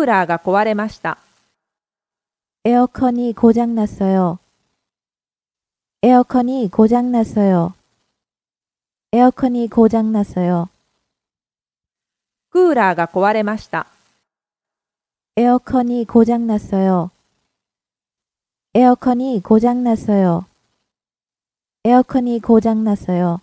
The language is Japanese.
クーラーが壊れました。エアコンに고장났어 요。 エアコンに고장났어 요。 エアコンに고장났어 요。 クーラーが壊れました。エアコンに고장났어 요。 エアコンに고장났어 요。 エアコンに고장났어 요。